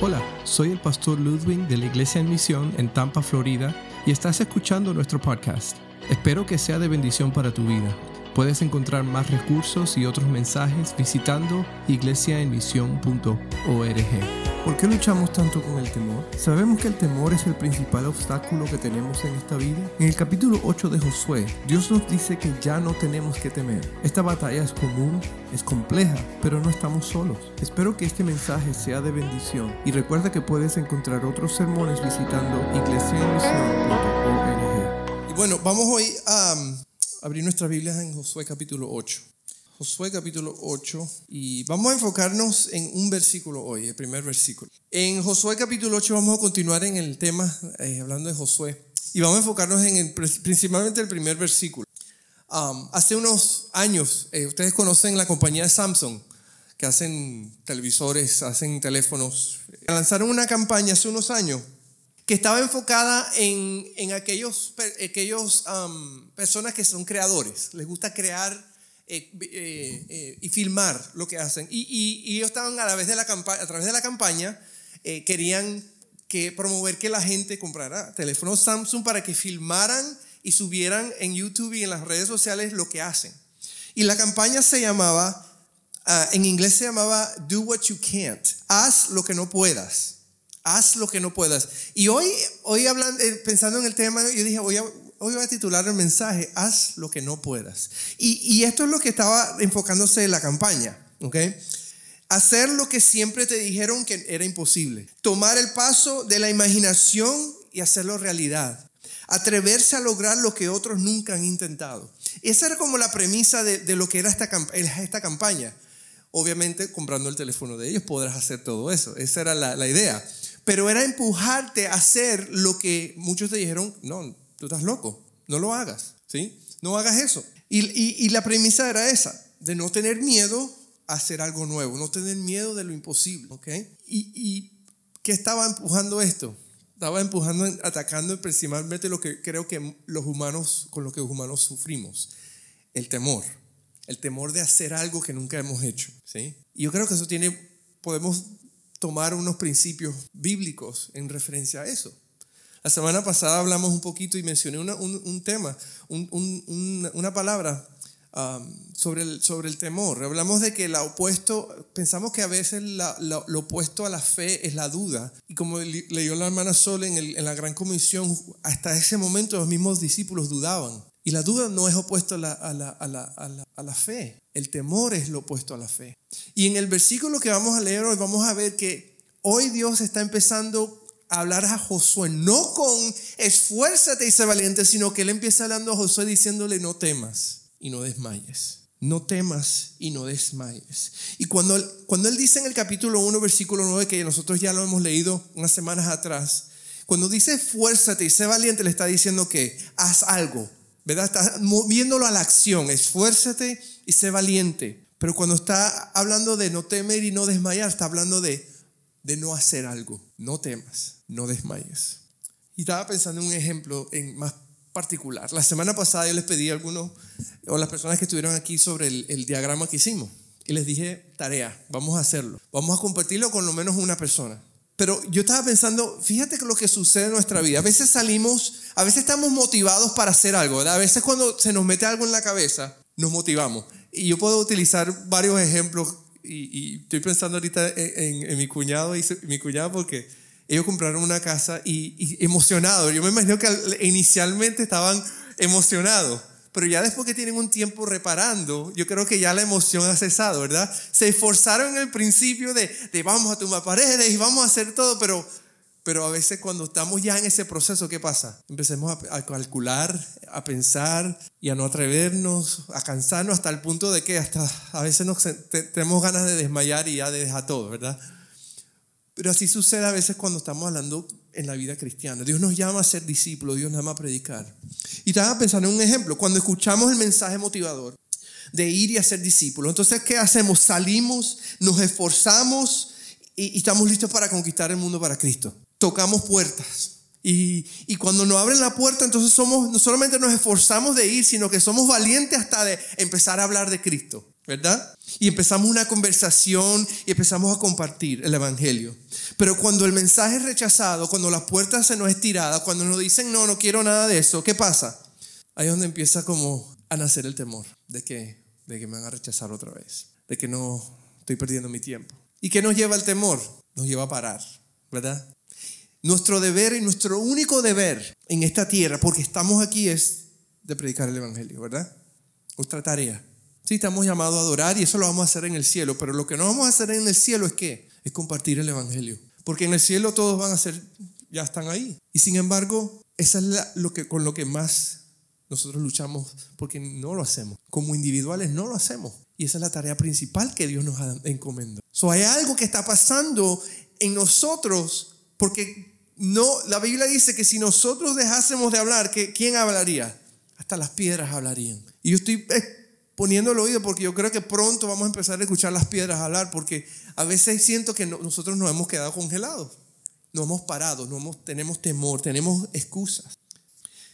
Hola, soy el pastor Ludwig de la Iglesia en Misión en Tampa, Florida, y estás escuchando nuestro podcast. Espero que sea de bendición para tu vida. Puedes encontrar más recursos y otros mensajes visitando iglesiaenmisión.org. ¿Por qué luchamos tanto con el temor? Sabemos que el temor es el principal obstáculo que tenemos en esta vida. En el capítulo 8 de Josué, Dios nos dice que ya no tenemos que temer. Esta batalla es común, es compleja, pero no estamos solos. Espero que este mensaje sea de bendición y recuerda que puedes encontrar otros sermones visitando iglesiaenmisión.org. Y bueno, vamos hoy a um, abrir nuestras Biblias en Josué capítulo 8. Josué capítulo 8 y vamos a enfocarnos en un versículo hoy, el primer versículo. En Josué capítulo 8 vamos a continuar en el tema, eh, hablando de Josué, y vamos a enfocarnos en el, principalmente el primer versículo. Um, hace unos años, eh, ustedes conocen la compañía Samsung, que hacen televisores, hacen teléfonos. Lanzaron una campaña hace unos años que estaba enfocada en, en aquellos, aquellos personas que son creadores, les gusta crear eh, eh, eh, y filmar lo que hacen. Y, ellos estaban a través de la, campaña, a través de la campaña, querían que promover que la gente comprara teléfonos Samsung para que filmaran y subieran en YouTube y en las redes sociales lo que hacen. Y la campaña se llamaba, ah, en inglés se llamaba Do What You Can't, haz lo que no puedas. Haz lo que no puedas. Y hoy, hoy hablando, pensando en el tema, yo dije, voy a, hoy voy a titular el mensaje, haz lo que no puedas. Y, esto es lo que estaba enfocándose en la campaña, ¿ok? Hacer lo que siempre te dijeron que era imposible. Tomar el paso de la imaginación y hacerlo realidad. Atreverse a lograr lo que otros nunca han intentado. Esa era como la premisa de, lo que era esta, esta campaña. Obviamente, comprando el teléfono de ellos podrás hacer todo eso. Esa era la idea. Pero era empujarte a hacer lo que muchos te dijeron, no, tú estás loco, no lo hagas, ¿sí? No hagas eso. Y, la premisa era esa, de no tener miedo a hacer algo nuevo, no tener miedo de lo imposible, ¿ok? ¿Y, y qué estaba empujando esto? Estaba empujando, atacando principalmente lo que creo que los humanos, con lo que los humanos sufrimos, el temor, el temor de hacer algo que nunca hemos hecho, ¿sí? Y yo creo que eso tiene, podemos tomar unos principios bíblicos en referencia a eso. La semana pasada hablamos un poquito y mencioné un, tema, una palabra um, sobre, el, sobre el temor. Hablamos de que el opuesto, pensamos que a veces lo opuesto a la fe es la duda. Y como leyó la hermana Sol en, en la Gran Comisión, hasta ese momento los mismos discípulos dudaban. Y la duda no es opuesto a la, a, la, a, la, a, la, fe. El temor es lo opuesto a la fe. Y en el versículo que vamos a leer hoy vamos a ver que hoy Dios está empezando hablar a Josué, no con esfuérzate y sé valiente, sino que él empieza hablando a Josué diciéndole no temas y no desmayes. No temas y no desmayes. Y cuando, cuando él dice en el capítulo 1, versículo 9, que nosotros ya lo hemos leído unas semanas atrás, cuando dice esfuérzate y sé valiente, le está diciendo que haz algo, ¿verdad? Está moviéndolo a la acción, esfuérzate y sé valiente. Pero cuando está hablando de no temer y no desmayar, está hablando de, de no hacer algo. No temas no desmayes. Y estaba pensando en un ejemplo en más particular. La semana pasada yo les pedí a algunos, o las personas que estuvieron aquí, sobre el, diagrama que hicimos. Y les dije, tarea, vamos a hacerlo. Vamos a compartirlo con lo menos una persona. Pero yo estaba pensando, fíjate lo que sucede en nuestra vida. A veces salimos, a veces estamos motivados para hacer algo. A veces cuando se nos mete algo en la cabeza, nos motivamos. Y yo puedo utilizar varios ejemplos. Y, estoy pensando ahorita en, mi cuñado y mi cuñada porque ellos compraron una casa y, emocionados. Yo me imagino que inicialmente estaban emocionados, pero ya después que tienen un tiempo reparando, yo creo que ya la emoción ha cesado, ¿verdad? Se esforzaron en el principio de, de vamos a tumbar paredes y vamos a hacer todo, pero, pero a veces cuando estamos ya en ese proceso, ¿qué pasa? Empecemos a, calcular, a pensar y a no atrevernos, a cansarnos hasta el punto de que hasta a veces nos, tenemos ganas de desmayar y ya de dejar todo, ¿verdad? Pero así sucede a veces cuando estamos hablando en la vida cristiana. Dios nos llama a ser discípulos, Dios nos llama a predicar. Y estaba pensando en un ejemplo, cuando escuchamos el mensaje motivador de ir y a ser discípulos, entonces ¿qué hacemos? Salimos, nos esforzamos y, estamos listos para conquistar el mundo para Cristo. Tocamos puertas. Y, y, cuando nos abren la puerta, entonces somos, no solamente nos esforzamos de ir, sino que somos valientes hasta de empezar a hablar de Cristo. ¿Verdad? Y empezamos una conversación y empezamos a compartir el Evangelio. Pero cuando el mensaje es rechazado, cuando las puertas se nos estiradas, cuando nos dicen no, no quiero nada de eso, ¿qué pasa? Ahí es donde empieza como a nacer el temor de que, de que me van a rechazar otra vez, de que no estoy perdiendo mi tiempo. ¿Y qué nos lleva el temor? Nos lleva a parar, ¿verdad? Nuestro deber y nuestro único deber en esta tierra, porque estamos aquí, es de predicar el Evangelio, ¿verdad? Nuestra tarea. Sí, estamos llamados a adorar y eso lo vamos a hacer en el cielo, pero lo que no vamos a hacer en el cielo es qué? Es compartir el Evangelio. Porque en el cielo todos van a ser, ya están ahí. Y sin embargo, eso es lo que, con lo que más nosotros luchamos porque no lo hacemos. Como individuales no lo hacemos. Y esa es la tarea principal que Dios nos ha encomendado. So, hay algo que está pasando en nosotros porque no, la Biblia dice que si nosotros dejásemos de hablar, ¿quién hablaría? Hasta las piedras hablarían. Y yo estoy poniendo el oído porque yo creo que pronto vamos a empezar a escuchar las piedras hablar porque a veces siento que nosotros nos hemos quedado congelados, no hemos parado, no tenemos temor, tenemos excusas.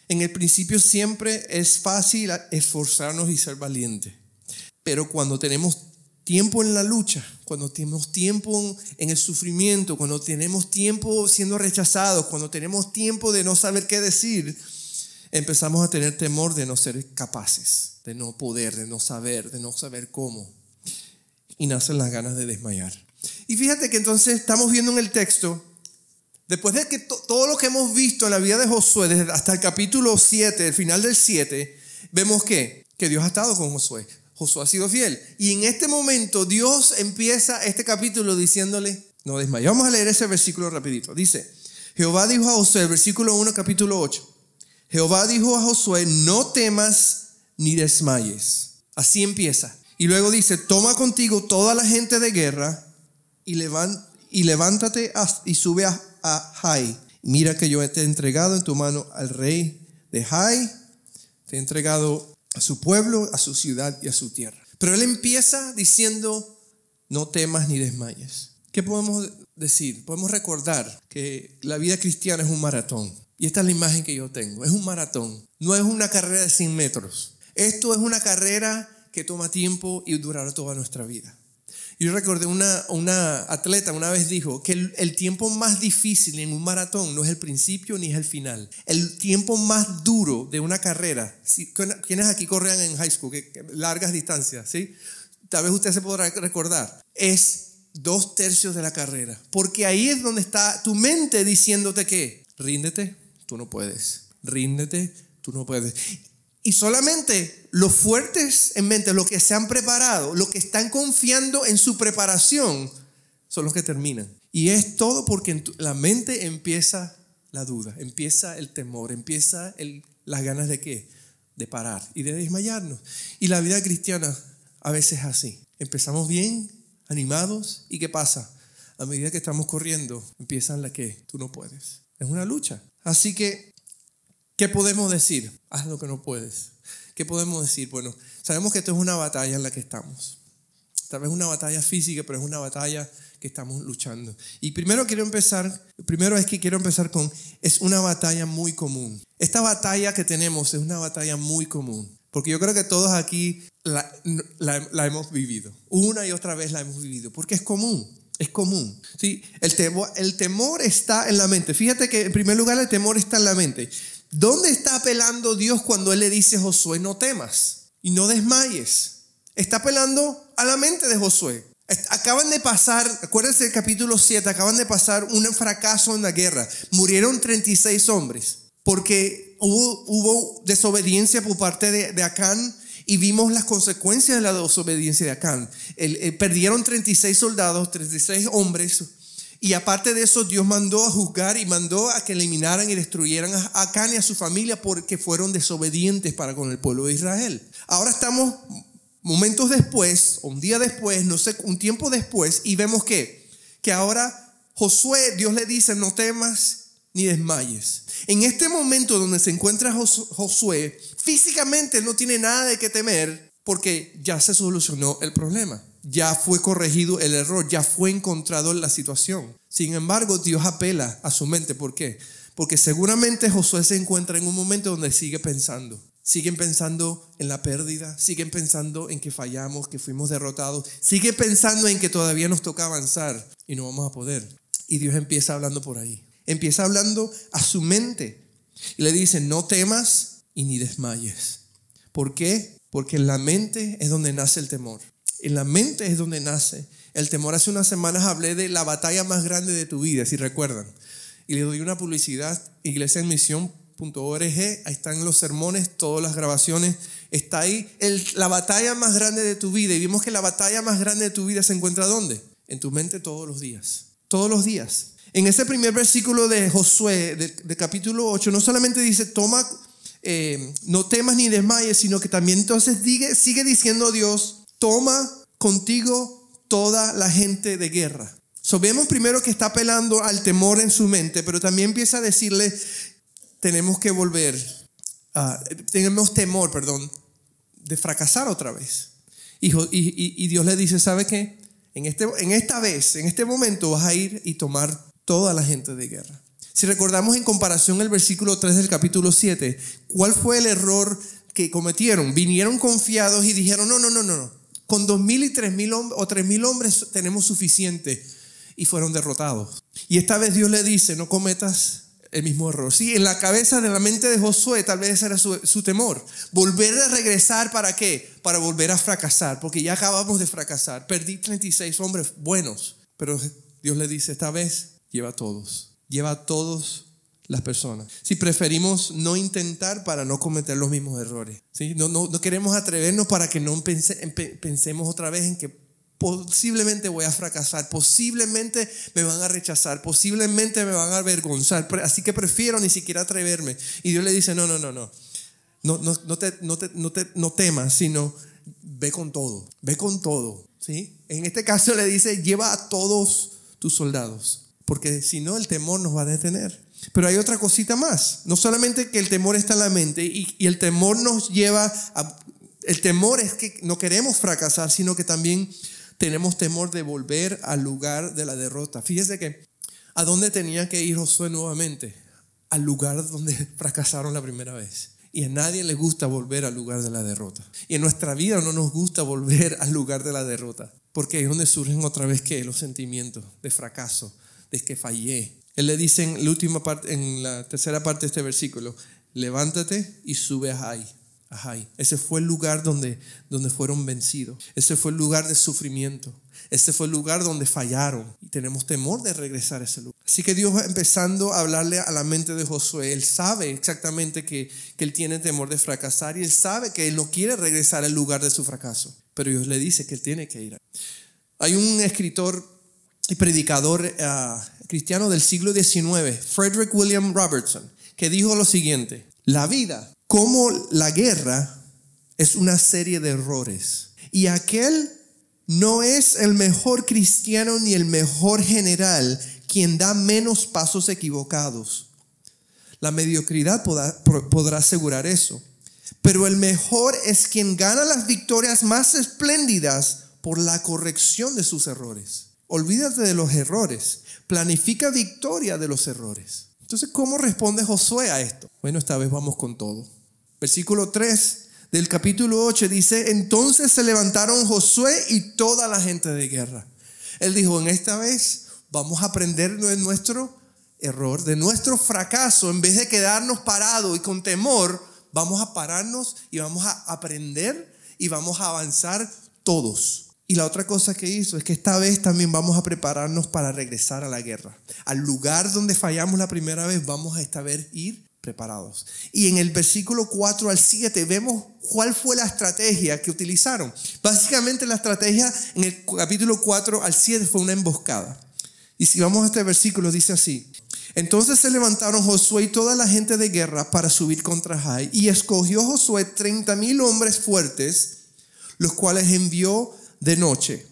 En el principio siempre es fácil esforzarnos y ser valientes, pero cuando tenemos tiempo en la lucha, cuando tenemos tiempo en el sufrimiento, cuando tenemos tiempo siendo rechazados, cuando tenemos tiempo de no saber qué decir, empezamos a tener temor de no ser capaces, de no poder, de no saber, de no saber cómo. Y nacen las ganas de desmayar. Y fíjate que entonces estamos viendo en el texto, después de que todo lo que hemos visto en la vida de Josué, desde hasta el capítulo 7, el final del 7, vemos que, que Dios ha estado con Josué. Josué ha sido fiel. Y en este momento Dios empieza este capítulo diciéndole, no desmayes. Vamos a leer ese versículo rapidito. Dice, Jehová dijo a Josué, versículo 1, capítulo 8. Jehová dijo a Josué, no temas ni desmayes. Así empieza. Y luego dice, toma contigo toda la gente de guerra y, levántate y sube a, a Jai. Mira que yo te he entregado en tu mano al rey de Jai. Te he entregado a su pueblo, a su ciudad y a su tierra. Pero él empieza diciendo, no temas ni desmayes. ¿Qué podemos decir? Podemos recordar que la vida cristiana es un maratón. Y esta es la imagen que yo tengo. Es un maratón. No es una carrera de 100 metros. Esto es una carrera que toma tiempo y durará toda nuestra vida. Yo recordé una, una atleta una vez dijo que el, tiempo más difícil en un maratón no es el principio ni es el final. El tiempo más duro de una carrera, si, quienes aquí corren en high school, largas distancias, ¿sí? Tal vez usted se podrá recordar, es dos tercios de la carrera. Porque ahí es donde está tu mente diciéndote que, ríndete, tú no puedes. Ríndete, tú no puedes. Y solamente los fuertes en mente, los que se han preparado, los que están confiando en su preparación, son los que terminan. Y es todo porque en la mente empieza la duda, empieza el temor, empieza las ganas de qué? De parar y de desmayarnos. Y la vida cristiana a veces es así. Empezamos bien, animados, ¿y qué pasa? A medida que estamos corriendo, empiezan la que tú no puedes. Es una lucha. Así que ¿Qué podemos decir? Haz lo que no puedes. ¿Qué podemos decir? Bueno, sabemos que esto es una batalla en la que estamos. Tal vez una batalla física, pero es una batalla que estamos luchando. Y primero quiero empezar, primero es que quiero empezar con, es una batalla muy común. Esta batalla que tenemos es una batalla muy común. Porque yo creo que todos aquí la, la, hemos vivido. Una y otra vez la hemos vivido. Porque es común. Es común. ¿sí? El, temor, está en la mente. Fíjate que en primer lugar el temor está en la mente. ¿Dónde está apelando Dios cuando Él le dice Josué, no temas y no desmayes? Está apelando a la mente de Josué. Acaban de pasar, acuérdense del capítulo 7, acaban de pasar un fracaso en la guerra. Murieron 36 hombres porque hubo, hubo desobediencia por parte de, Acán y vimos las consecuencias de la desobediencia de Acán. perdieron 36 soldados, 36 hombres y aparte de eso, Dios mandó a juzgar y mandó a que eliminaran y destruyeran a Acán y a su familia porque fueron desobedientes para con el pueblo de Israel. Ahora estamos momentos después, un día después, no sé, un tiempo después, y vemos que, que ahora Josué, Dios le dice, no temas ni desmayes. En este momento donde se encuentra Josué, físicamente no tiene nada de qué temer porque ya se solucionó el problema ya fue corregido el error, ya fue encontrado en la situación. Sin embargo, Dios apela a su mente. ¿Por qué? Porque seguramente Josué se encuentra en un momento donde sigue pensando, siguen pensando en la pérdida, siguen pensando en que fallamos, que fuimos derrotados, siguen pensando en que todavía nos toca avanzar y no vamos a poder. Y Dios empieza hablando por ahí. Empieza hablando a su mente y le dice, no temas y ni desmayes. ¿Por qué? Porque en la mente es donde nace el temor. En la mente es donde nace el temor. Hace unas semanas hablé de la batalla más grande de tu vida, si recuerdan. Y le doy una publicidad, iglesia en misión.org, ahí están los sermones, todas las grabaciones. Está ahí la batalla más grande de tu vida. Y vimos que la batalla más grande de tu vida se encuentra ¿dónde? En tu mente todos los días. Todos los días. En ese primer versículo de Josué, de, capítulo 8, no solamente dice, toma, eh, no temas ni desmayes, sino que también entonces sigue, sigue diciendo Dios, toma contigo toda la gente de guerra. So, vemos primero que está apelando al temor en su mente, pero también empieza a decirle, tenemos que volver, tenemos temor, perdón, de fracasar otra vez. Y, y, y Dios le dice, ¿sabe qué? En, este, en esta vez, en este momento vas a ir y tomar toda la gente de guerra. Si recordamos en comparación el versículo 3 del capítulo 7, ¿cuál fue el error que cometieron? Vinieron confiados y dijeron, no, no, no, no, con dos mil y tres mil o tres mil hombres tenemos suficiente y fueron derrotados. Y esta vez Dios le dice, no cometas el mismo error. Sí, en la cabeza de la mente de Josué tal vez era su, su, temor. Volver a regresar para qué? Para volver a fracasar, porque ya acabamos de fracasar. Perdí 36 hombres buenos, pero Dios le dice, esta vez lleva a todos, lleva a todos las personas. Si preferimos no intentar para no cometer los mismos errores. ¿sí? No, no, no queremos atrevernos para que no pensemos otra vez en que posiblemente voy a fracasar, posiblemente me van a rechazar, posiblemente me van a avergonzar. Así que prefiero ni siquiera atreverme. Y Dios le dice, no, no, no, no. No, no, no, te, no, te, no, te, no temas, sino ve con todo, ve con todo. ¿sí? En este caso le dice, lleva a todos tus soldados porque si no el temor nos va a detener. Pero hay otra cosita más, no solamente que el temor está en la mente y, el temor nos lleva a... El temor es que no queremos fracasar, sino que también tenemos temor de volver al lugar de la derrota. Fíjese que a dónde tenía que ir Josué nuevamente, al lugar donde fracasaron la primera vez. Y a nadie le gusta volver al lugar de la derrota. Y en nuestra vida no nos gusta volver al lugar de la derrota, porque es donde surgen otra vez que los sentimientos de fracaso, es que fallé. Él le dice en la última parte, en la tercera parte de este versículo, levántate y sube a Jai. Ese fue el lugar donde, donde fueron vencidos. Ese fue el lugar de sufrimiento. Ese fue el lugar donde fallaron. Y tenemos temor de regresar a ese lugar. Así que Dios empezando a hablarle a la mente de Josué. Él sabe exactamente que, que él tiene temor de fracasar y él sabe que él no quiere regresar al lugar de su fracaso. Pero Dios le dice que él tiene que ir. Hay un escritor y predicador eh, cristiano del siglo XIX, Frederick William Robertson, que dijo lo siguiente, la vida, como la guerra, es una serie de errores. Y aquel no es el mejor cristiano ni el mejor general quien da menos pasos equivocados. La mediocridad podrá, podrá asegurar eso. Pero el mejor es quien gana las victorias más espléndidas por la corrección de sus errores. Olvídate de los errores. Planifica victoria de los errores. Entonces, ¿cómo responde Josué a esto? Bueno, esta vez vamos con todo. Versículo 3 del capítulo 8 dice, entonces se levantaron Josué y toda la gente de guerra. Él dijo, en esta vez vamos a aprender de nuestro error, de nuestro fracaso, en vez de quedarnos parados y con temor, vamos a pararnos y vamos a aprender y vamos a avanzar todos. Y la otra cosa que hizo es que esta vez también vamos a prepararnos para regresar a la guerra. Al lugar donde fallamos la primera vez, vamos a esta vez ir preparados. Y en el versículo 4 al 7 vemos cuál fue la estrategia que utilizaron. Básicamente la estrategia en el capítulo 4 al 7 fue una emboscada. Y si vamos a este versículo, dice así. Entonces se levantaron Josué y toda la gente de guerra para subir contra Jai. Y escogió Josué 30 mil hombres fuertes, los cuales envió de noche.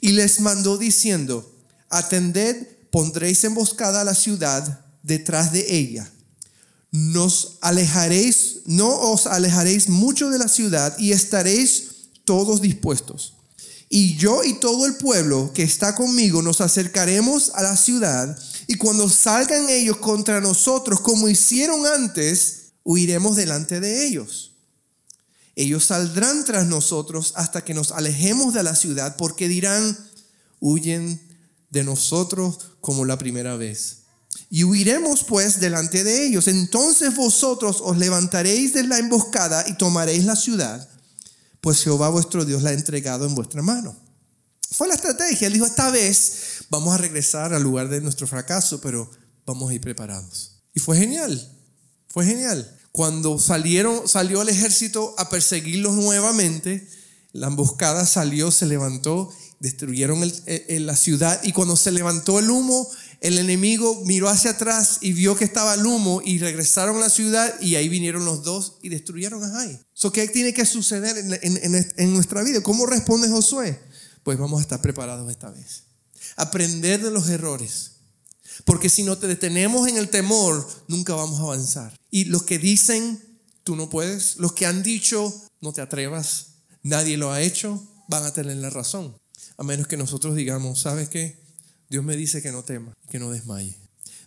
Y les mandó diciendo, atended, pondréis emboscada a la ciudad detrás de ella. Nos alejaréis, no os alejaréis mucho de la ciudad y estaréis todos dispuestos. Y yo y todo el pueblo que está conmigo nos acercaremos a la ciudad y cuando salgan ellos contra nosotros como hicieron antes, huiremos delante de ellos. Ellos saldrán tras nosotros hasta que nos alejemos de la ciudad, porque dirán, huyen de nosotros como la primera vez. Y huiremos pues delante de ellos. Entonces vosotros os levantaréis de la emboscada y tomaréis la ciudad, pues Jehová vuestro Dios la ha entregado en vuestra mano. Fue la estrategia. Él dijo, esta vez vamos a regresar al lugar de nuestro fracaso, pero vamos a ir preparados. Y fue genial, fue genial. Cuando salieron, salió el ejército a perseguirlos nuevamente, la emboscada salió, se levantó, destruyeron la ciudad y cuando se levantó el humo, el enemigo miró hacia atrás y vio que estaba el humo y regresaron a la ciudad y ahí vinieron los dos y destruyeron a Jai. So, ¿Qué tiene que suceder en nuestra vida? ¿Cómo responde Josué? Pues vamos a estar preparados esta vez. Aprender de los errores porque si no te detenemos en el temor, nunca vamos a avanzar. Y los que dicen, tú no puedes, los que han dicho, no te atrevas, nadie lo ha hecho, van a tener la razón. A menos que nosotros digamos, ¿sabes qué? Dios me dice que no temas, que no desmaye.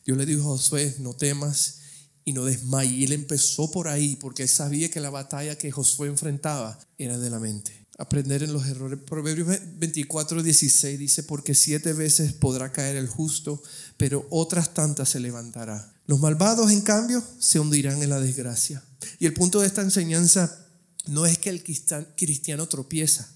Dios le dijo a Josué, no temas y no desmaye. Y él empezó por ahí porque él sabía que la batalla que Josué enfrentaba era de la mente aprender en los errores. Proverbios 24, 16 dice, porque siete veces podrá caer el justo, pero otras tantas se levantará. Los malvados, en cambio, se hundirán en la desgracia. Y el punto de esta enseñanza no es que el cristiano tropieza.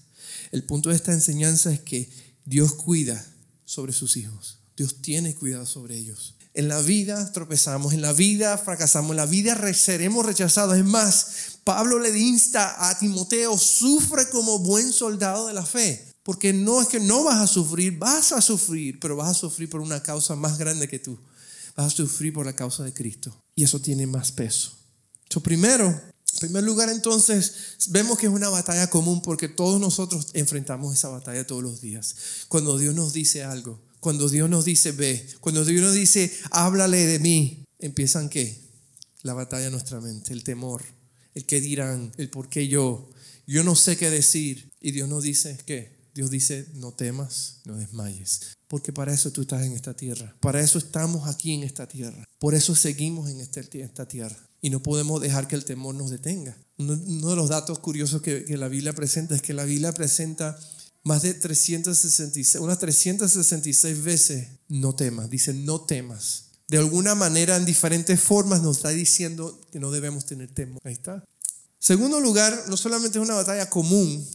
El punto de esta enseñanza es que Dios cuida sobre sus hijos. Dios tiene cuidado sobre ellos. En la vida tropezamos, en la vida fracasamos, en la vida seremos rechazados. Es más, Pablo le insta a Timoteo, sufre como buen soldado de la fe. Porque no es que no vas a sufrir, vas a sufrir, pero vas a sufrir por una causa más grande que tú. Vas a sufrir por la causa de Cristo. Y eso tiene más peso. So, primero, en primer lugar, entonces, vemos que es una batalla común porque todos nosotros enfrentamos esa batalla todos los días. Cuando Dios nos dice algo, cuando Dios nos dice ve, cuando Dios nos dice háblale de mí, empiezan qué? La batalla en nuestra mente, el temor, el qué dirán, el por qué yo. Yo no sé qué decir. Y Dios nos dice qué? Dios dice no temas, no desmayes. Porque para eso tú estás en esta tierra. Para eso estamos aquí en esta tierra. Por eso seguimos en este, esta tierra. Y no podemos dejar que el temor nos detenga. Uno de los datos curiosos que, que la Biblia presenta es que la Biblia presenta más de 366, unas 366 veces, no temas, dice no temas. De alguna manera, en diferentes formas, nos está diciendo que no debemos tener temor. Ahí está. Segundo lugar, no solamente es una batalla común,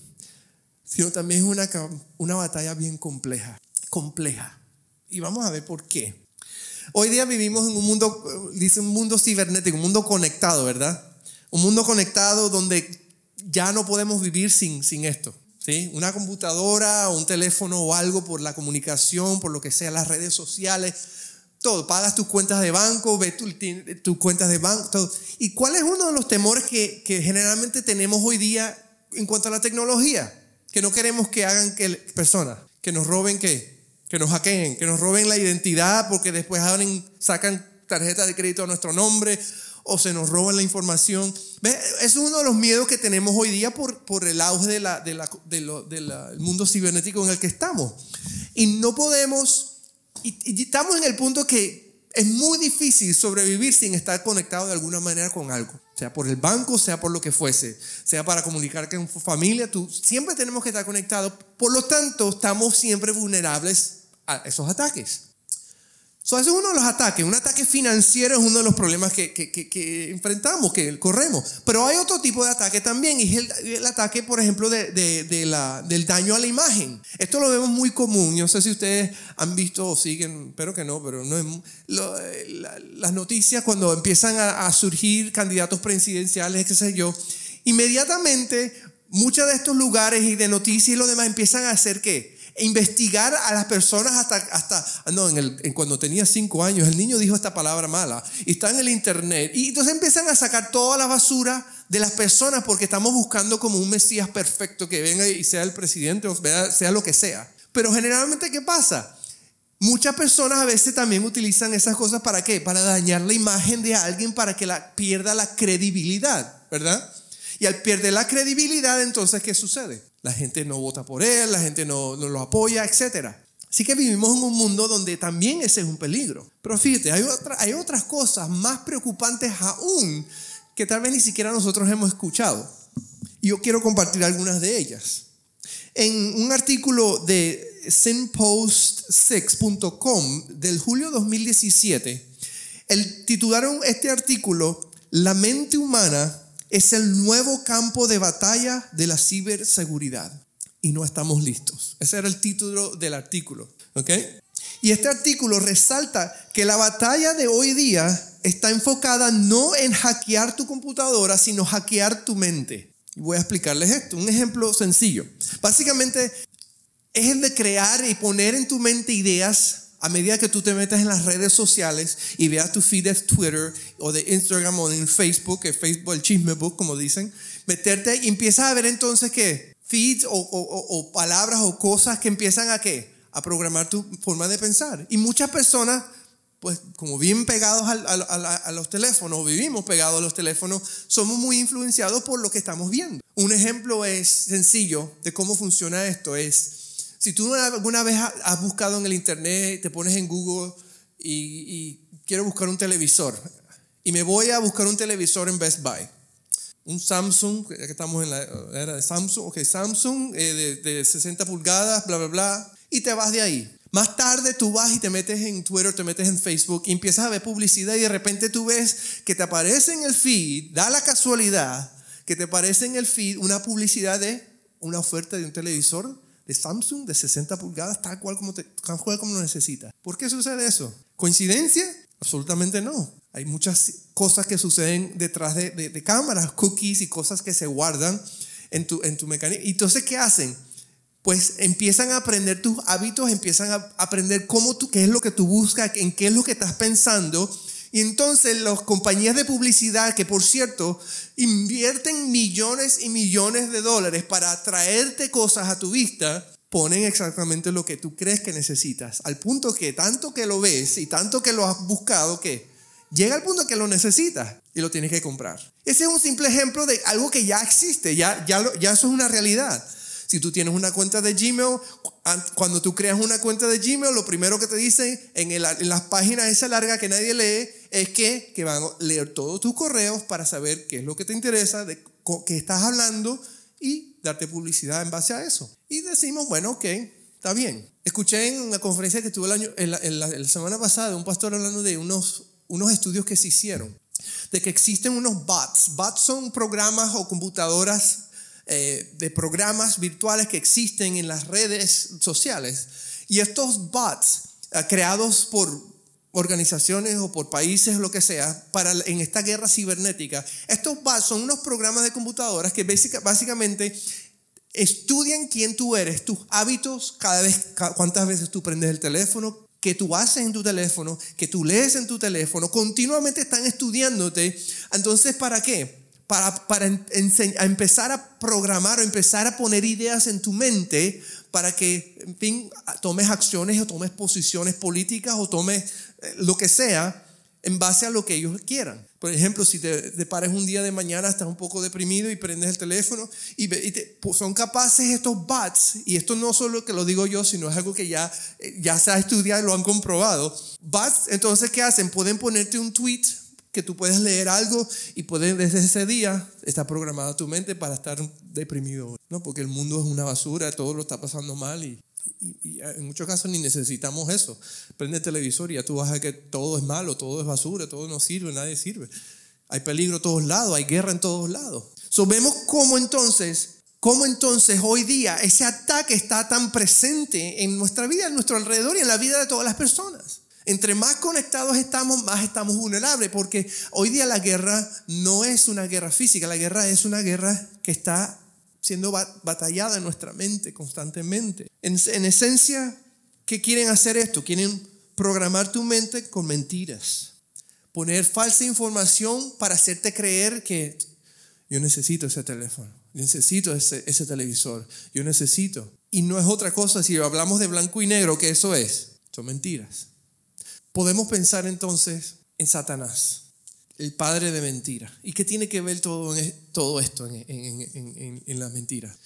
sino también es una, una batalla bien compleja. Compleja. Y vamos a ver por qué. Hoy día vivimos en un mundo, dice un mundo cibernético, un mundo conectado, ¿verdad? Un mundo conectado donde ya no podemos vivir sin, sin esto. Una computadora, un teléfono o algo por la comunicación, por lo que sea, las redes sociales, todo. Pagas tus cuentas de banco, ves tus cuentas de banco, todo. ¿Y cuál es uno de los temores que, generalmente tenemos hoy día en cuanto a la tecnología? Que no queremos que hagan que personas, que nos roben qué, que nos hackeen, que nos roben la identidad porque después abren, sacan tarjetas de crédito a nuestro nombre o se nos roban la información. Es uno de los miedos que tenemos hoy día por, por el auge de la, de la, del mundo cibernético en el que estamos. Y no podemos, y, estamos en el punto que es muy difícil sobrevivir sin estar conectado de alguna manera con algo. Sea por el banco, sea por lo que fuese, sea para comunicar con familia, tú, siempre tenemos que estar conectados. Por lo tanto, estamos siempre vulnerables a esos ataques. So, ese es uno de los ataques. Un ataque financiero es uno de los problemas que, que, enfrentamos, que corremos. Pero hay otro tipo de ataque también, y es el, ataque, por ejemplo, de, de, la, del daño a la imagen. Esto lo vemos muy común. Yo no sé si ustedes han visto o siguen, espero que no, pero no es, las noticias cuando empiezan a, a surgir candidatos presidenciales, qué sé yo, inmediatamente muchos de estos lugares y de noticias y lo demás empiezan a hacer qué? Investigar a las personas hasta, hasta ah, no, en el, cuando tenía cinco años, el niño dijo esta palabra mala y está en el internet. Y entonces empiezan a sacar toda la basura de las personas porque estamos buscando como un Mesías perfecto que venga y sea el presidente o sea lo que sea. Pero generalmente, ¿qué pasa? Muchas personas a veces también utilizan esas cosas para qué? Para dañar la imagen de alguien para que la, pierda la credibilidad, ¿verdad? Y al perder la credibilidad, entonces, ¿qué sucede? La gente no vota por él, la gente no, lo apoya, etc. Así que vivimos en un mundo donde también ese es un peligro. Pero fíjate, hay, hay otras cosas más preocupantes aún que tal vez ni siquiera nosotros hemos escuchado. Y yo quiero compartir algunas de ellas. En un artículo de sinpost6.com del julio 2017, el, titularon este artículo La mente humana es el nuevo campo de batalla de la ciberseguridad y no estamos listos. Ese era el título del artículo. ¿ok? Y este artículo resalta que la batalla de hoy día está enfocada no en hackear tu computadora, sino hackear tu mente. Voy a explicarles esto, un ejemplo sencillo. Básicamente es el de crear y poner en tu mente ideas a medida que tú te metes en las redes sociales y veas tu feed de Twitter o de Instagram o de Facebook, Facebook, el chisme book, como dicen, meterte y empiezas a ver entonces que feeds o, palabras o cosas que empiezan a qué? A programar tu forma de pensar. Y muchas personas, pues como bien pegados a, a los teléfonos, vivimos pegados a los teléfonos, somos muy influenciados por lo que estamos viendo. Un ejemplo es sencillo de cómo funciona esto, es si tú alguna vez has buscado en el internet, te pones en Google y, quiero buscar un televisor, y me voy a buscar un televisor en Best Buy, un Samsung, ya que estamos en la era de Samsung, ok, Samsung eh, de, de 60 pulgadas, bla, bla, bla, y te vas de ahí. Más tarde tú vas y te metes en Twitter, te metes en Facebook y empiezas a ver publicidad y de repente tú ves que te aparece en el feed, da la casualidad que te aparece en el feed una publicidad de una oferta de un televisor de Samsung de 60 pulgadas, tal cual como, te, tal cual como lo necesitas. ¿Por qué sucede eso? ¿Coincidencia? Absolutamente no. Hay muchas cosas que suceden detrás de, de, cámaras, cookies y cosas que se guardan en tu, en tu mecanismo. ¿Y entonces qué hacen? Pues empiezan a aprender tus hábitos, empiezan a aprender cómo tú, qué es lo que tú buscas, en qué es lo que estás pensando y entonces las compañías de publicidad, que por cierto invierten millones y millones de dólares para traerte cosas a tu vista, ponen exactamente lo que tú crees que necesitas. Al punto que tanto que lo ves y tanto que lo has buscado, que llega al punto que lo necesitas y lo tienes que comprar. Ese es un simple ejemplo de algo que ya existe, ya, ya, ya eso es una realidad. Si tú tienes una cuenta de Gmail, cuando tú creas una cuenta de Gmail, lo primero que te dicen en, en las páginas esa larga que nadie lee es que, que van a leer todos tus correos para saber qué es lo que te interesa, de qué estás hablando y darte publicidad en base a eso. Y decimos, bueno, ok, está bien. Escuché en una conferencia que tuve el año, en la, semana pasada un pastor hablando de unos, unos estudios que se hicieron, de que existen unos bots. Bots son programas o computadoras eh, de programas virtuales que existen en las redes sociales. Y estos bots eh, creados por organizaciones o por países, lo que sea, para en esta guerra cibernética, estos bots son unos programas de computadoras que básicamente estudian quién tú eres, tus hábitos, cada vez, cuántas veces tú prendes el teléfono, que tú haces en tu teléfono, que tú lees en tu teléfono, continuamente están estudiándote. Entonces, ¿para qué? Para, para empezar a programar o empezar a poner ideas en tu mente para que, en fin, tomes acciones o tomes posiciones políticas o tomes eh, lo que sea en base a lo que ellos quieran. Por ejemplo, si te, te pares un día de mañana, estás un poco deprimido y prendes el teléfono y, pues, son capaces estos bots, y esto no solo que lo digo yo, sino es algo que ya, eh, ya se ha estudiado y lo han comprobado. Bots, entonces, ¿qué hacen? Pueden ponerte un tweet que tú puedes leer algo y puedes, desde ese día está programada tu mente para estar deprimido, ¿no? Porque el mundo es una basura, todo lo está pasando mal y, en muchos casos ni necesitamos eso. Prende el televisor y ya tú vas a que todo es malo, todo es basura, todo no sirve, nadie sirve. Hay peligro a todos lados, hay guerra en todos lados. So, vemos cómo entonces, cómo entonces hoy día ese ataque está tan presente en nuestra vida, en nuestro alrededor y en la vida de todas las personas. Entre más conectados estamos, más estamos vulnerables, porque hoy día la guerra no es una guerra física, la guerra es una guerra que está siendo batallada en nuestra mente constantemente. En, esencia, ¿qué quieren hacer esto? Quieren programar tu mente con mentiras, poner falsa información para hacerte creer que yo necesito ese teléfono, necesito ese televisor, yo necesito. Y no es otra cosa, si hablamos de blanco y negro, que eso es, son mentiras. Podemos pensar entonces en Satanás, el padre de mentira. ¿Y qué tiene que ver todo, todo esto en, en, en las mentiras?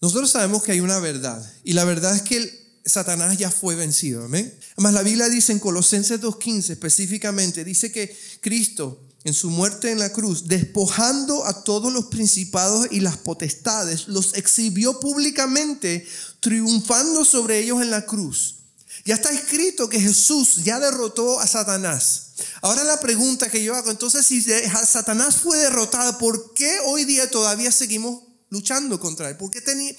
Nosotros sabemos que hay una verdad y la verdad es que Satanás ya fue vencido. Amén. Además, la Biblia dice en Colosenses 2.15 específicamente, dice que Cristo en su muerte en la cruz, despojando a todos los principados y las potestades, los exhibió públicamente, triunfando sobre ellos en la cruz. Ya está escrito que Jesús ya derrotó a Satanás. Ahora la pregunta que yo hago, entonces si Satanás fue derrotado, ¿por qué hoy día todavía seguimos luchando contra él? ¿Por qué, tenía,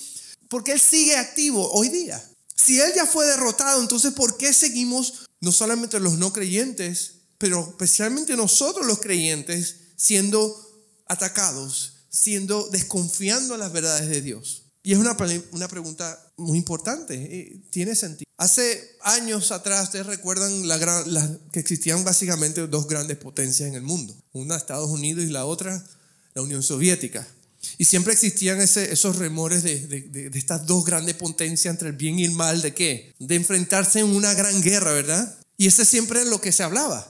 ¿Por qué él sigue activo hoy día? Si él ya fue derrotado, entonces ¿por qué seguimos, no solamente los no creyentes, pero especialmente nosotros los creyentes, siendo atacados, siendo desconfiando en las verdades de Dios? Y es una, una pregunta muy importante, eh, tiene sentido. Hace años atrás, ustedes recuerdan que existían básicamente dos grandes potencias en el mundo, una Estados Unidos y la otra la Unión Soviética. Y siempre existían esos remores de, de, de, estas dos grandes potencias entre el bien y el mal, ¿de qué? De enfrentarse en una gran guerra, ¿verdad? Y ese siempre es lo que se hablaba.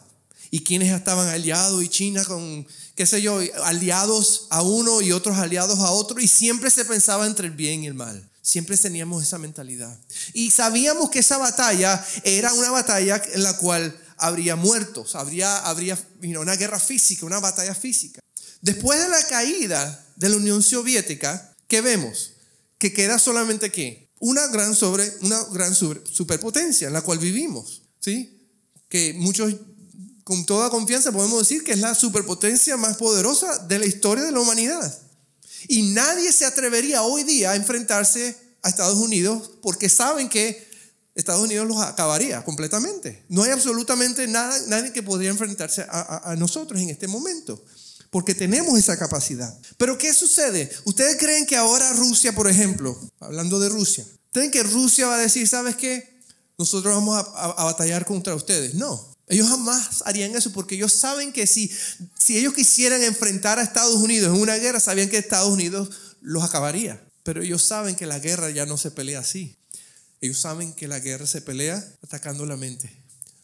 Y quienes estaban aliados y China con qué sé yo, aliados a uno y otros aliados a otro, y siempre se pensaba entre el bien y el mal. Siempre teníamos esa mentalidad. Y sabíamos que esa batalla era una batalla en la cual habría muertos, habría, habría una guerra física, una batalla física. Después de la caída de la Unión Soviética, ¿qué vemos? Que queda solamente qué? Una gran, sobre, una gran superpotencia en la cual vivimos. ¿sí? Que muchos con toda confianza podemos decir que es la superpotencia más poderosa de la historia de la humanidad. Y nadie se atrevería hoy día a enfrentarse a Estados Unidos porque saben que Estados Unidos los acabaría completamente. No hay absolutamente nada, nadie que podría enfrentarse a, a nosotros en este momento porque tenemos esa capacidad. Pero ¿qué sucede? ¿Ustedes creen que ahora Rusia, por ejemplo, hablando de Rusia, creen que Rusia va a decir, ¿sabes qué? Nosotros vamos a, a batallar contra ustedes? No. Ellos jamás harían eso porque ellos saben que si, si ellos quisieran enfrentar a Estados Unidos en una guerra, sabían que Estados Unidos los acabaría. Pero ellos saben que la guerra ya no se pelea así. Ellos saben que la guerra se pelea atacando la mente.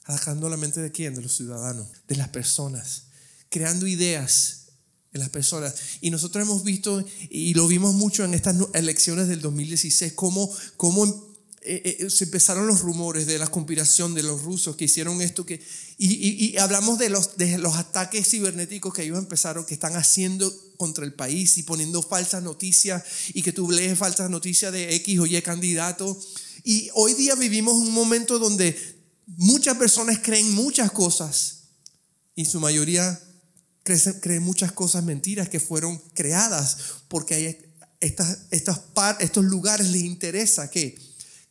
¿Atacando la mente de quién? De los ciudadanos, de las personas. Creando ideas en las personas. Y nosotros hemos visto, y lo vimos mucho en estas elecciones del 2016, cómo, cómo eh, eh, se empezaron los rumores de la conspiración de los rusos que hicieron esto, que, y, hablamos de los, de los ataques cibernéticos que ellos empezaron, que están haciendo contra el país y poniendo falsas noticias y que tú lees falsas noticias de X o Y candidato. Y hoy día vivimos un momento donde muchas personas creen muchas cosas y su mayoría creen, muchas cosas mentiras que fueron creadas porque hay estas estos lugares les interesa que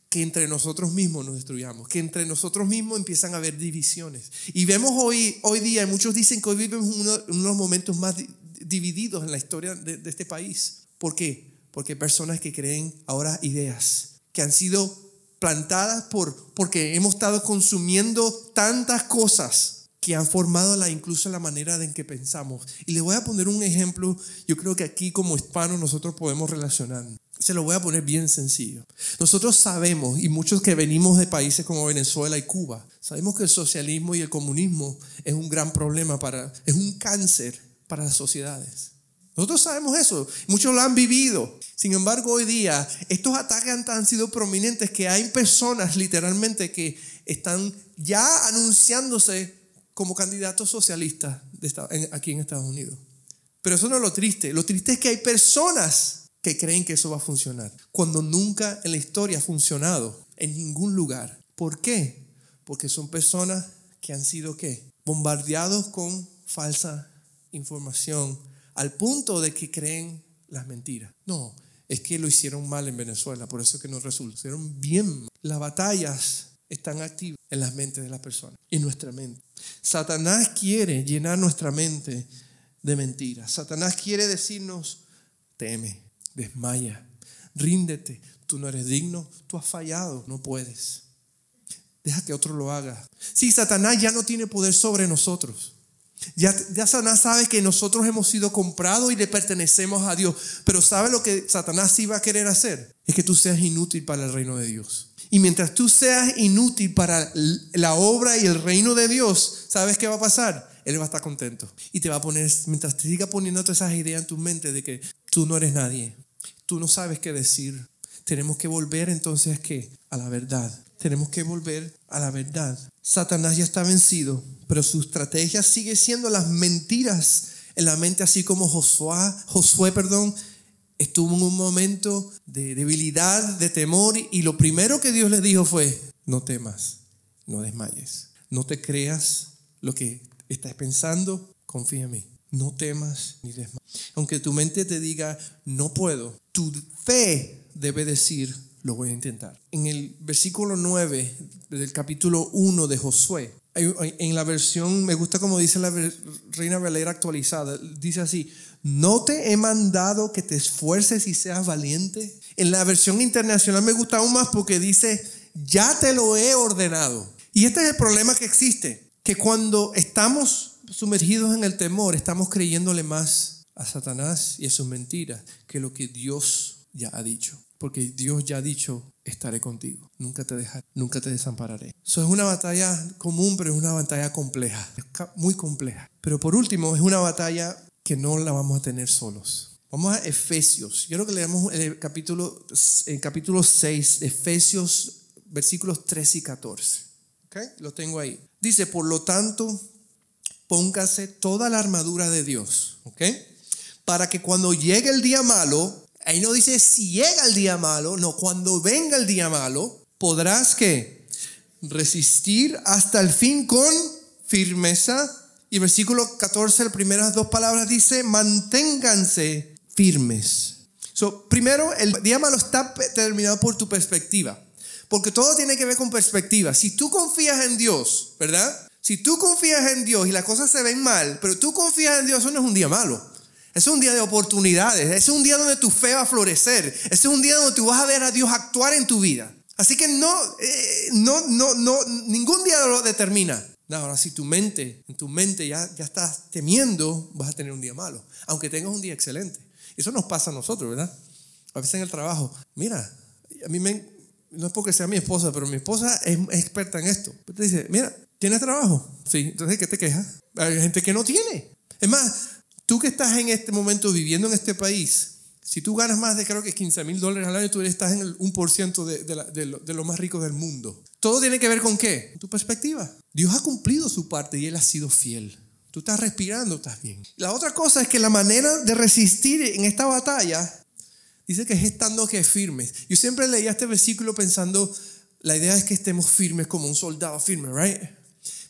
que entre nosotros mismos nos destruyamos, que entre nosotros mismos empiezan a haber divisiones. Y vemos hoy, hoy día, muchos dicen que hoy vivimos uno, de los momentos más divididos en la historia de, este país. ¿Por qué? Porque hay personas que creen ahora ideas que han sido plantadas por, porque hemos estado consumiendo tantas cosas que han formado la, incluso la manera en que pensamos. Y le voy a poner un ejemplo, yo creo que aquí como hispanos nosotros podemos relacionar. Se lo voy a poner bien sencillo. Nosotros sabemos, y muchos que venimos de países como Venezuela y Cuba, sabemos que el socialismo y el comunismo es un gran problema para, es un cáncer para las sociedades. Nosotros sabemos eso, muchos lo han vivido. Sin embargo, hoy día estos ataques han, sido prominentes que hay personas literalmente que están ya anunciándose como candidatos socialistas aquí en Estados Unidos. Pero eso no es lo triste. Lo triste es que hay personas que creen que eso va a funcionar, cuando nunca en la historia ha funcionado en ningún lugar. ¿Por qué? Porque son personas que han sido ¿qué? bombardeados con falsa información al punto de que creen las mentiras. No, es que lo hicieron mal en Venezuela, por eso es que no resultó. Hicieron bien. Las batallas están activas en las mentes de las personas, en nuestra mente. Satanás quiere llenar nuestra mente de mentiras. Satanás quiere decirnos, teme, desmaya, ríndete, tú no eres digno, tú has fallado, no puedes. Deja que otro lo haga. Sí, Satanás ya no tiene poder sobre nosotros. Ya, ya Satanás sabe que nosotros hemos sido comprados y le pertenecemos a Dios. Pero ¿sabe lo que Satanás iba a querer hacer? Es que tú seas inútil para el reino de Dios. Y mientras tú seas inútil para la obra y el reino de Dios, ¿sabes qué va a pasar? Él va a estar contento. Y te va a poner, mientras te siga poniendo todas esas ideas en tu mente de que tú no eres nadie, tú no sabes qué decir. Tenemos que volver entonces ¿qué? a la verdad. Tenemos que volver a la verdad. Satanás ya está vencido, pero su estrategia sigue siendo las mentiras en la mente, así como Josué, Josué perdón, estuvo en un momento de debilidad, de temor, y lo primero que Dios le dijo fue, no temas, no desmayes, no te creas lo que estás pensando, confía en mí, no temas ni desmayes. Aunque tu mente te diga, no puedo, tu fe debe decir, lo voy a intentar. En el versículo 9 del capítulo 1 de Josué, en la versión, me gusta como dice la Reina Valera actualizada, dice así, no te he mandado que te esfuerces y seas valiente. En la versión internacional me gusta aún más porque dice, ya te lo he ordenado. Y este es el problema que existe, que cuando estamos sumergidos en el temor, estamos creyéndole más a Satanás y a sus mentiras que lo que Dios ya ha dicho. Porque Dios ya ha dicho, estaré contigo, nunca te dejaré, nunca te desampararé. Eso es una batalla común, pero es una batalla compleja, muy compleja. Pero por último, es una batalla que no la vamos a tener solos. Vamos a Efesios. Quiero que leamos el capítulo, el capítulo 6, Efesios, versículos 13 y 14. ¿Okay? Lo tengo ahí. Dice, por lo tanto, póngase toda la armadura de Dios. ¿Ok? Para que cuando llegue el día malo, ahí no dice si llega el día malo, no, cuando venga el día malo, podrás que resistir hasta el fin con firmeza y versículo 14, las primeras dos palabras dice, manténganse firmes. So, primero, el día malo está determinado por tu perspectiva. Porque todo tiene que ver con perspectiva. Si tú confías en Dios, ¿verdad? Si tú confías en Dios y las cosas se ven mal, pero tú confías en Dios, eso no es un día malo. Es un día de oportunidades. Es un día donde tu fe va a florecer. Es un día donde tú vas a ver a Dios actuar en tu vida. Así que no, eh, no, no, no, ningún día lo determina. Ahora, si tu mente, en tu mente ya, ya estás temiendo, vas a tener un día malo, aunque tengas un día excelente. Eso nos pasa a nosotros, ¿verdad? A veces en el trabajo, mira, a mí me, no es porque sea mi esposa, pero mi esposa es, experta en esto. Te dice, mira, ¿tienes trabajo? Sí, entonces ¿qué te quejas? Hay gente que no tiene. Es más, tú que estás en este momento viviendo en este país, si tú ganas más de creo que 15 mil dólares al año, tú estás en el 1% de, de, de, lo, de, más ricos del mundo. Todo tiene que ver con qué? Tu perspectiva. Dios ha cumplido su parte y Él ha sido fiel. Tú estás respirando, estás bien. La otra cosa es que la manera de resistir en esta batalla dice que es estando que firmes. Yo siempre leía este versículo pensando, la idea es que estemos firmes como un soldado firme, ¿right?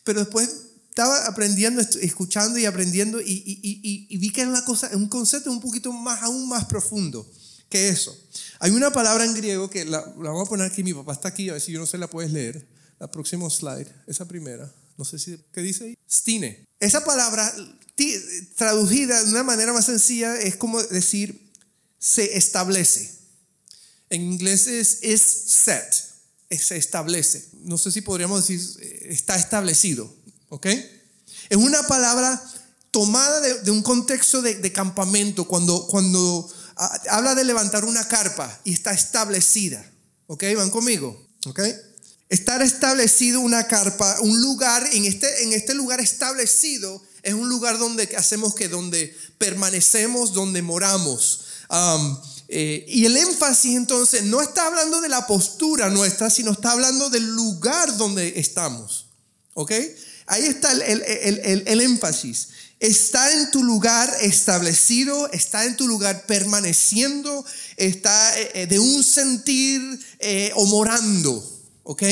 Pero después estaba aprendiendo, escuchando y aprendiendo y, vi que es una cosa, un concepto un poquito más, aún más profundo que eso. Hay una palabra en griego que la, vamos a poner aquí, mi papá está aquí, a ver si yo no sé la puedes leer. La próxima slide, esa primera, no sé si, ¿qué dice ahí? Stine. Esa palabra traducida de una manera más sencilla es como decir se establece. En inglés es, es set, se establece. No sé si podríamos decir está establecido. ¿Ok? Es una palabra tomada de, un contexto de, campamento, cuando, cuando habla de levantar una carpa y está establecida. ¿Ok? ¿Van conmigo? ¿Ok? Estar establecido una carpa, un lugar, en este, en este lugar establecido, es un lugar donde hacemos que, donde permanecemos, donde moramos. Eh, y el énfasis entonces no está hablando de la postura nuestra, sino está hablando del lugar donde estamos. ¿Ok? Ahí está el, énfasis. Está en tu lugar establecido, está en tu lugar permaneciendo, está eh, eh, de un sentir eh, o morando. ¿Ok?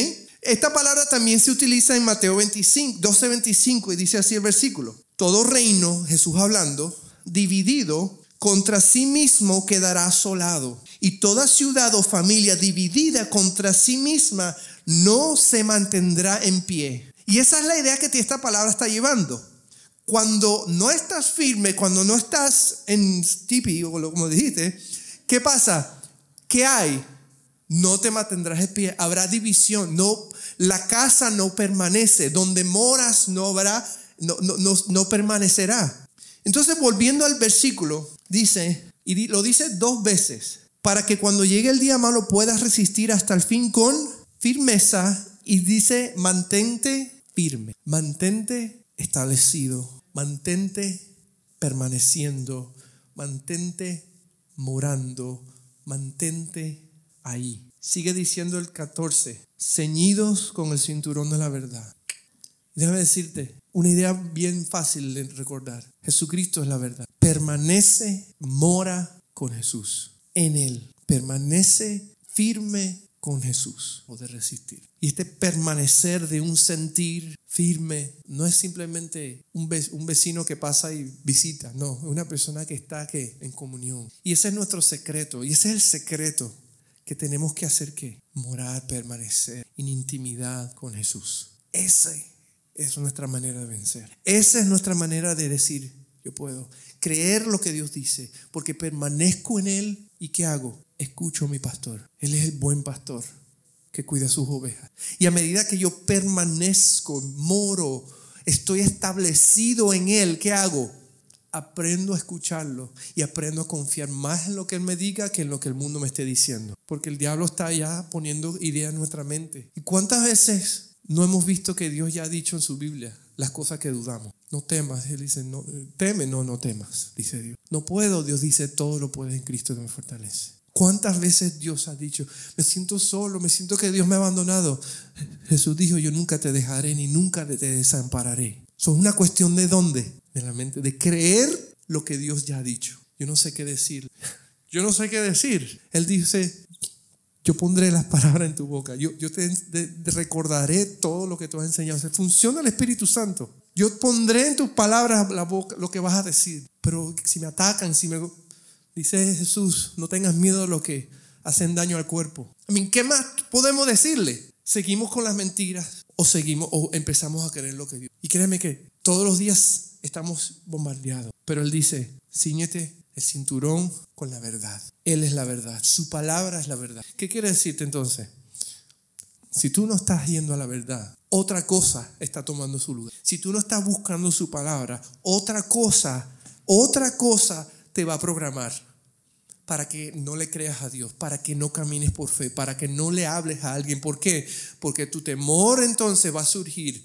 Esta palabra también se utiliza en Mateo 25, 12, 25 y dice así el versículo. Todo reino, Jesús hablando, dividido contra sí mismo quedará asolado. Y toda ciudad o familia dividida contra sí misma no se mantendrá en pie. Y esa es la idea que esta palabra está llevando. Cuando no estás firme, cuando no estás en tipi, o como dijiste, ¿qué pasa? ¿Qué hay? No te mantendrás en pie, habrá división, no, la casa no permanece, donde moras no habrá, no, no, no, no permanecerá. Entonces, volviendo al versículo, dice, y lo dice dos veces, para que cuando llegue el día malo puedas resistir hasta el fin con firmeza, y dice, mantente firme, mantente establecido, mantente permaneciendo, mantente morando, mantente ahí. Sigue diciendo el 14, ceñidos con el cinturón de la verdad. Déjame decirte, una idea bien fácil de recordar. Jesucristo es la verdad. Permanece, mora con Jesús. En Él. Permanece firme con Jesús. Poder resistir. Y este permanecer de un sentir firme no es simplemente un vecino que pasa y visita. No, es una persona que está que en comunión. Y ese es nuestro secreto. Y ese es el secreto que tenemos que hacer que morar, permanecer en intimidad con Jesús. Esa es nuestra manera de vencer. Esa es nuestra manera de decir, yo puedo creer lo que Dios dice, porque permanezco en Él y ¿qué hago? Escucho a mi pastor. Él es el buen pastor que cuida sus ovejas. Y a medida que yo permanezco, moro, estoy establecido en Él, ¿qué hago? Aprendo a escucharlo y aprendo a confiar más en lo que Él me diga que en lo que el mundo me esté diciendo. Porque el diablo está ya poniendo ideas en nuestra mente. ¿Y cuántas veces no hemos visto que Dios ya ha dicho en su Biblia las cosas que dudamos. No temas, Él dice, no, teme, no, no temas, dice Dios. No puedo, Dios dice, todo lo puedes en Cristo que me fortalece. ¿Cuántas veces Dios ha dicho, me siento solo, me siento que Dios me ha abandonado? Jesús dijo, yo nunca te dejaré ni nunca te desampararé. Eso es una cuestión de dónde, de la mente, de creer lo que Dios ya ha dicho. Yo no sé qué decir. Yo no sé qué decir. Él dice, yo pondré las palabras en tu boca. Yo, yo te, recordaré todo lo que tú has enseñado. funciona el Espíritu Santo. Yo pondré en tus palabras la boca lo que vas a decir. Pero si me atacan, si me... Dice Jesús, no tengas miedo de lo que hacen daño al cuerpo. I ¿Qué más podemos decirle? ¿Seguimos con las mentiras o seguimos o empezamos a creer lo que Dios? Y créeme que todos los días estamos bombardeados. Pero Él dice, ciñete el cinturón con la verdad. Él es la verdad, su palabra es la verdad. ¿Qué quiere decirte entonces? Si tú no estás yendo a la verdad, otra cosa está tomando su lugar. Si tú no estás buscando su palabra, otra cosa, otra cosa te va a programar para que no le creas a Dios, para que no camines por fe, para que no le hables a alguien. ¿Por qué? Porque tu temor entonces va a surgir.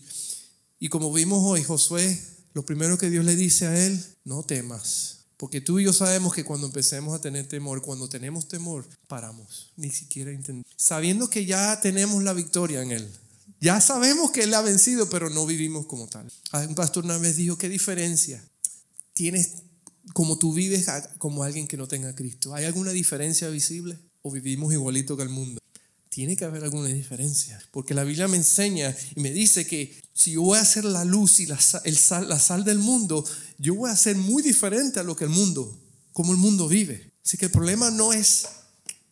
Y como vimos hoy, Josué, lo primero que Dios le dice a él, no temas porque tú y yo sabemos que cuando empecemos a tener temor, cuando tenemos temor, paramos. Ni siquiera intentamos. Sabiendo que ya tenemos la victoria en Él. Ya sabemos que Él ha vencido, pero no vivimos como tal. Un pastor una vez dijo, ¿qué diferencia tienes como tú vives como alguien que no tenga Cristo? ¿Hay alguna diferencia visible? ¿O vivimos igualito que el mundo? Tiene que haber alguna diferencia, porque la Biblia me enseña y me dice que si yo voy a ser la luz y la sal, la sal del mundo, yo voy a ser muy diferente a lo que el mundo, como el mundo vive. Así que el problema no es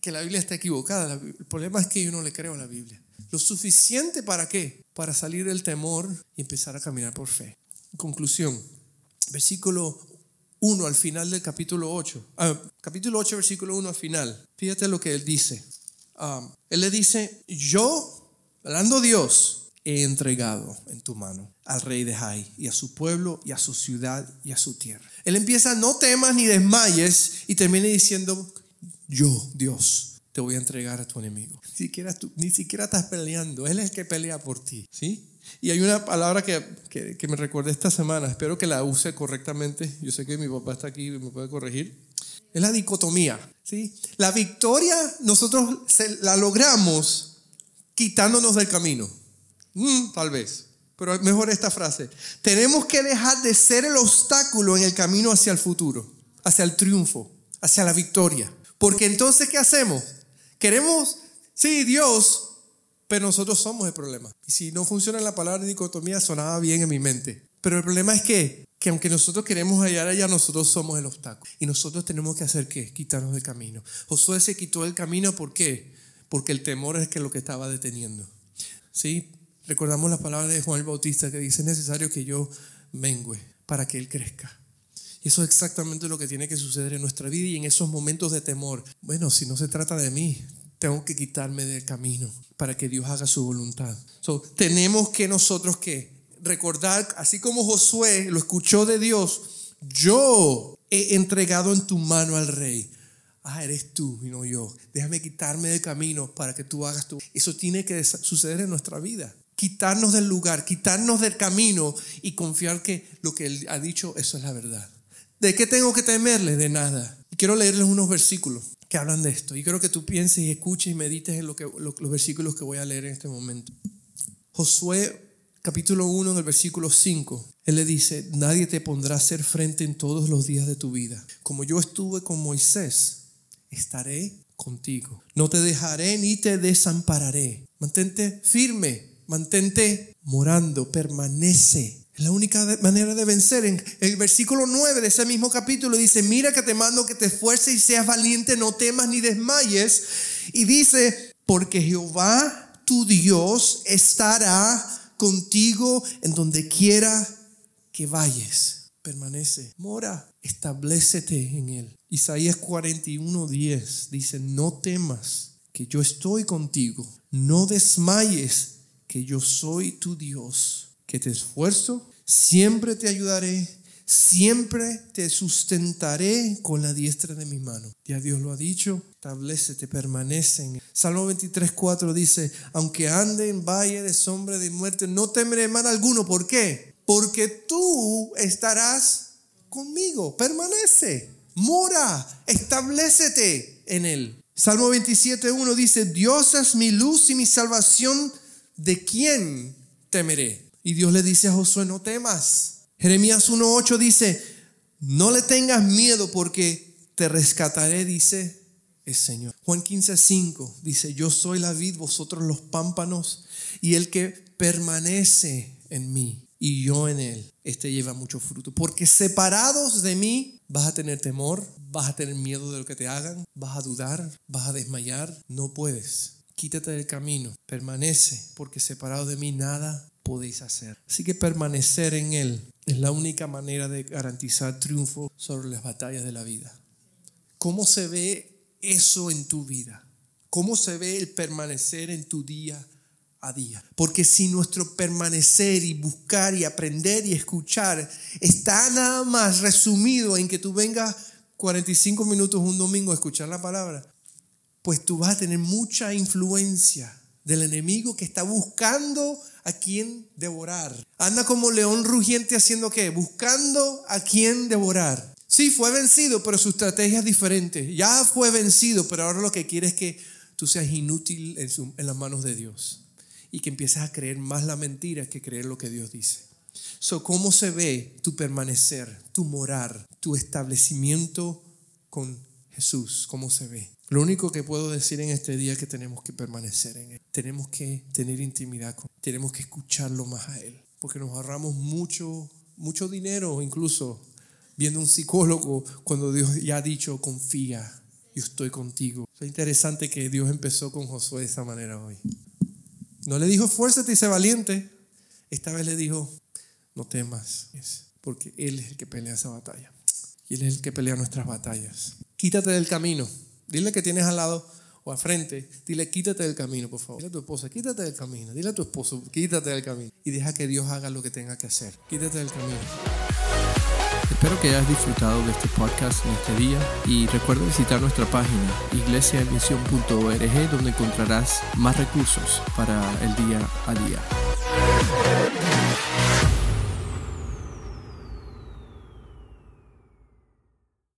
que la Biblia está equivocada, el problema es que yo no le creo a la Biblia. Lo suficiente para qué? Para salir del temor y empezar a caminar por fe. Conclusión, versículo 1 al final del capítulo 8. Ah, capítulo 8, versículo 1 al final. Fíjate lo que él dice. Ah, él le dice, yo, hablando Dios, he entregado en tu mano al rey de Jai y a su pueblo y a su ciudad y a su tierra. Él empieza, no temas ni desmayes y termina diciendo, yo, Dios, te voy a entregar a tu enemigo. Ni siquiera, tú, ni siquiera estás peleando, Él es el que pelea por ti. ¿sí? Y hay una palabra que, que, me recordé esta semana, espero que la use correctamente. Yo sé que mi papá está aquí y me puede corregir. Es la dicotomía. ¿sí? La victoria nosotros la logramos quitándonos del camino. Mm, tal vez. Pero mejor esta frase. Tenemos que dejar de ser el obstáculo en el camino hacia el futuro, hacia el triunfo, hacia la victoria. Porque entonces, ¿qué hacemos? Queremos, sí, Dios, pero nosotros somos el problema. Y si no funciona la palabra dicotomía, sonaba bien en mi mente. Pero el problema es que, que aunque nosotros queremos hallar allá, nosotros somos el obstáculo. Y nosotros tenemos que hacer qué? Quitarnos del camino. Josué se quitó del camino, ¿por qué? Porque el temor es que lo que estaba deteniendo. ¿Sí? Recordamos la palabra de Juan el Bautista que dice, es necesario que yo mengüe para que Él crezca. Y eso es exactamente lo que tiene que suceder en nuestra vida y en esos momentos de temor. Bueno, si no se trata de mí, tengo que quitarme del camino para que Dios haga su voluntad. tenemos que nosotros que recordar, así como Josué lo escuchó de Dios, yo he entregado en tu mano al rey. Ah, eres tú y no yo. Déjame quitarme del camino para que tú hagas tú. Eso tiene que suceder en nuestra vida quitarnos del lugar, quitarnos del camino y confiar que lo que Él ha dicho, eso es la verdad. ¿De qué tengo que temerle? De nada. quiero leerles unos versículos. Que hablan de esto. Y quiero que tú pienses y escuches y medites en los versículos que voy a leer en este momento. Josué capítulo 1 en el versículo 5. Él le dice, nadie te pondrá a hacer frente en todos los días de tu vida. Como yo estuve con Moisés, estaré contigo. No te dejaré ni te desampararé. Mantente firme, mantente morando, permanece. La única manera de vencer. En el versículo 9 de ese mismo capítulo dice, mira que te mando que te esfuerces y seas valiente, no temas ni desmayes. Y dice, porque Jehová tu Dios estará contigo en donde quiera que vayas. Permanece, mora, establecete en él. Isaías 41:10 dice, no temas, que yo estoy contigo. No desmayes, que yo soy tu Dios, que te esfuerzo, siempre te ayudaré, siempre te sustentaré con la diestra de mi mano. Ya Dios lo ha dicho, establecete, permanece en Salmo 23, 4 dice, aunque ande en valle de sombra de muerte, no temeré mal alguno. ¿Por qué? Porque tú estarás conmigo, permanece, mora, establecete en él. Salmo 27, 1 dice, Dios es mi luz y mi salvación, ¿de quién temeré? Y Dios le dice a Josué, no temas. Jeremías 1.8 dice, no le tengas miedo porque te rescataré, dice el Señor. Juan 15.5 dice, yo soy la vid, vosotros los pámpanos, y el que permanece en mí y yo en él, este lleva mucho fruto. Porque separados de mí vas a tener temor, vas a tener miedo de lo que te hagan, vas a dudar, vas a desmayar. No puedes. Quítate del camino, permanece, porque separado de mí nada podéis hacer. Así que permanecer en Él es la única manera de garantizar triunfo sobre las batallas de la vida. ¿Cómo se ve eso en tu vida? ¿Cómo se ve el permanecer en tu día a día. Porque si nuestro permanecer y buscar y aprender y escuchar está nada más resumido en que tú vengas 45 minutos un domingo a escuchar la palabra, pues tú vas a tener mucha influencia del enemigo que está buscando a quien devorar. Anda como león rugiente haciendo qué? Buscando a quien devorar. Sí, fue vencido, pero su estrategia es diferente. Ya fue vencido, pero ahora lo que quiere es que tú seas inútil en, en las manos de Dios y que empieces a creer más la mentira que creer lo que Dios dice. So, ¿Cómo se ve tu permanecer, tu morar, tu establecimiento con Jesús? ¿Cómo se ve? Lo único que puedo decir en este día es que tenemos que permanecer en Él. Tenemos que tener intimidad con Él. Tenemos que escucharlo más a Él. Porque nos ahorramos mucho, mucho dinero, incluso viendo un psicólogo cuando Dios ya ha dicho, confía, yo estoy contigo. Es interesante que Dios empezó con Josué de esa manera hoy. No le dijo, esfuérzate y sé valiente. Esta vez le dijo, no temas, porque Él es el que pelea esa batalla. Y Él es el que pelea nuestras batallas. Quítate del camino. Dile que tienes al lado o al frente. Dile, quítate del camino, por favor. Dile a tu esposa, quítate del camino. Dile a tu esposo, quítate del camino. Y deja que Dios haga lo que tenga que hacer. Quítate del camino. Espero que hayas disfrutado de este podcast en este día y recuerda visitar nuestra página iglesiaemisión.org donde encontrarás más recursos para el día a día.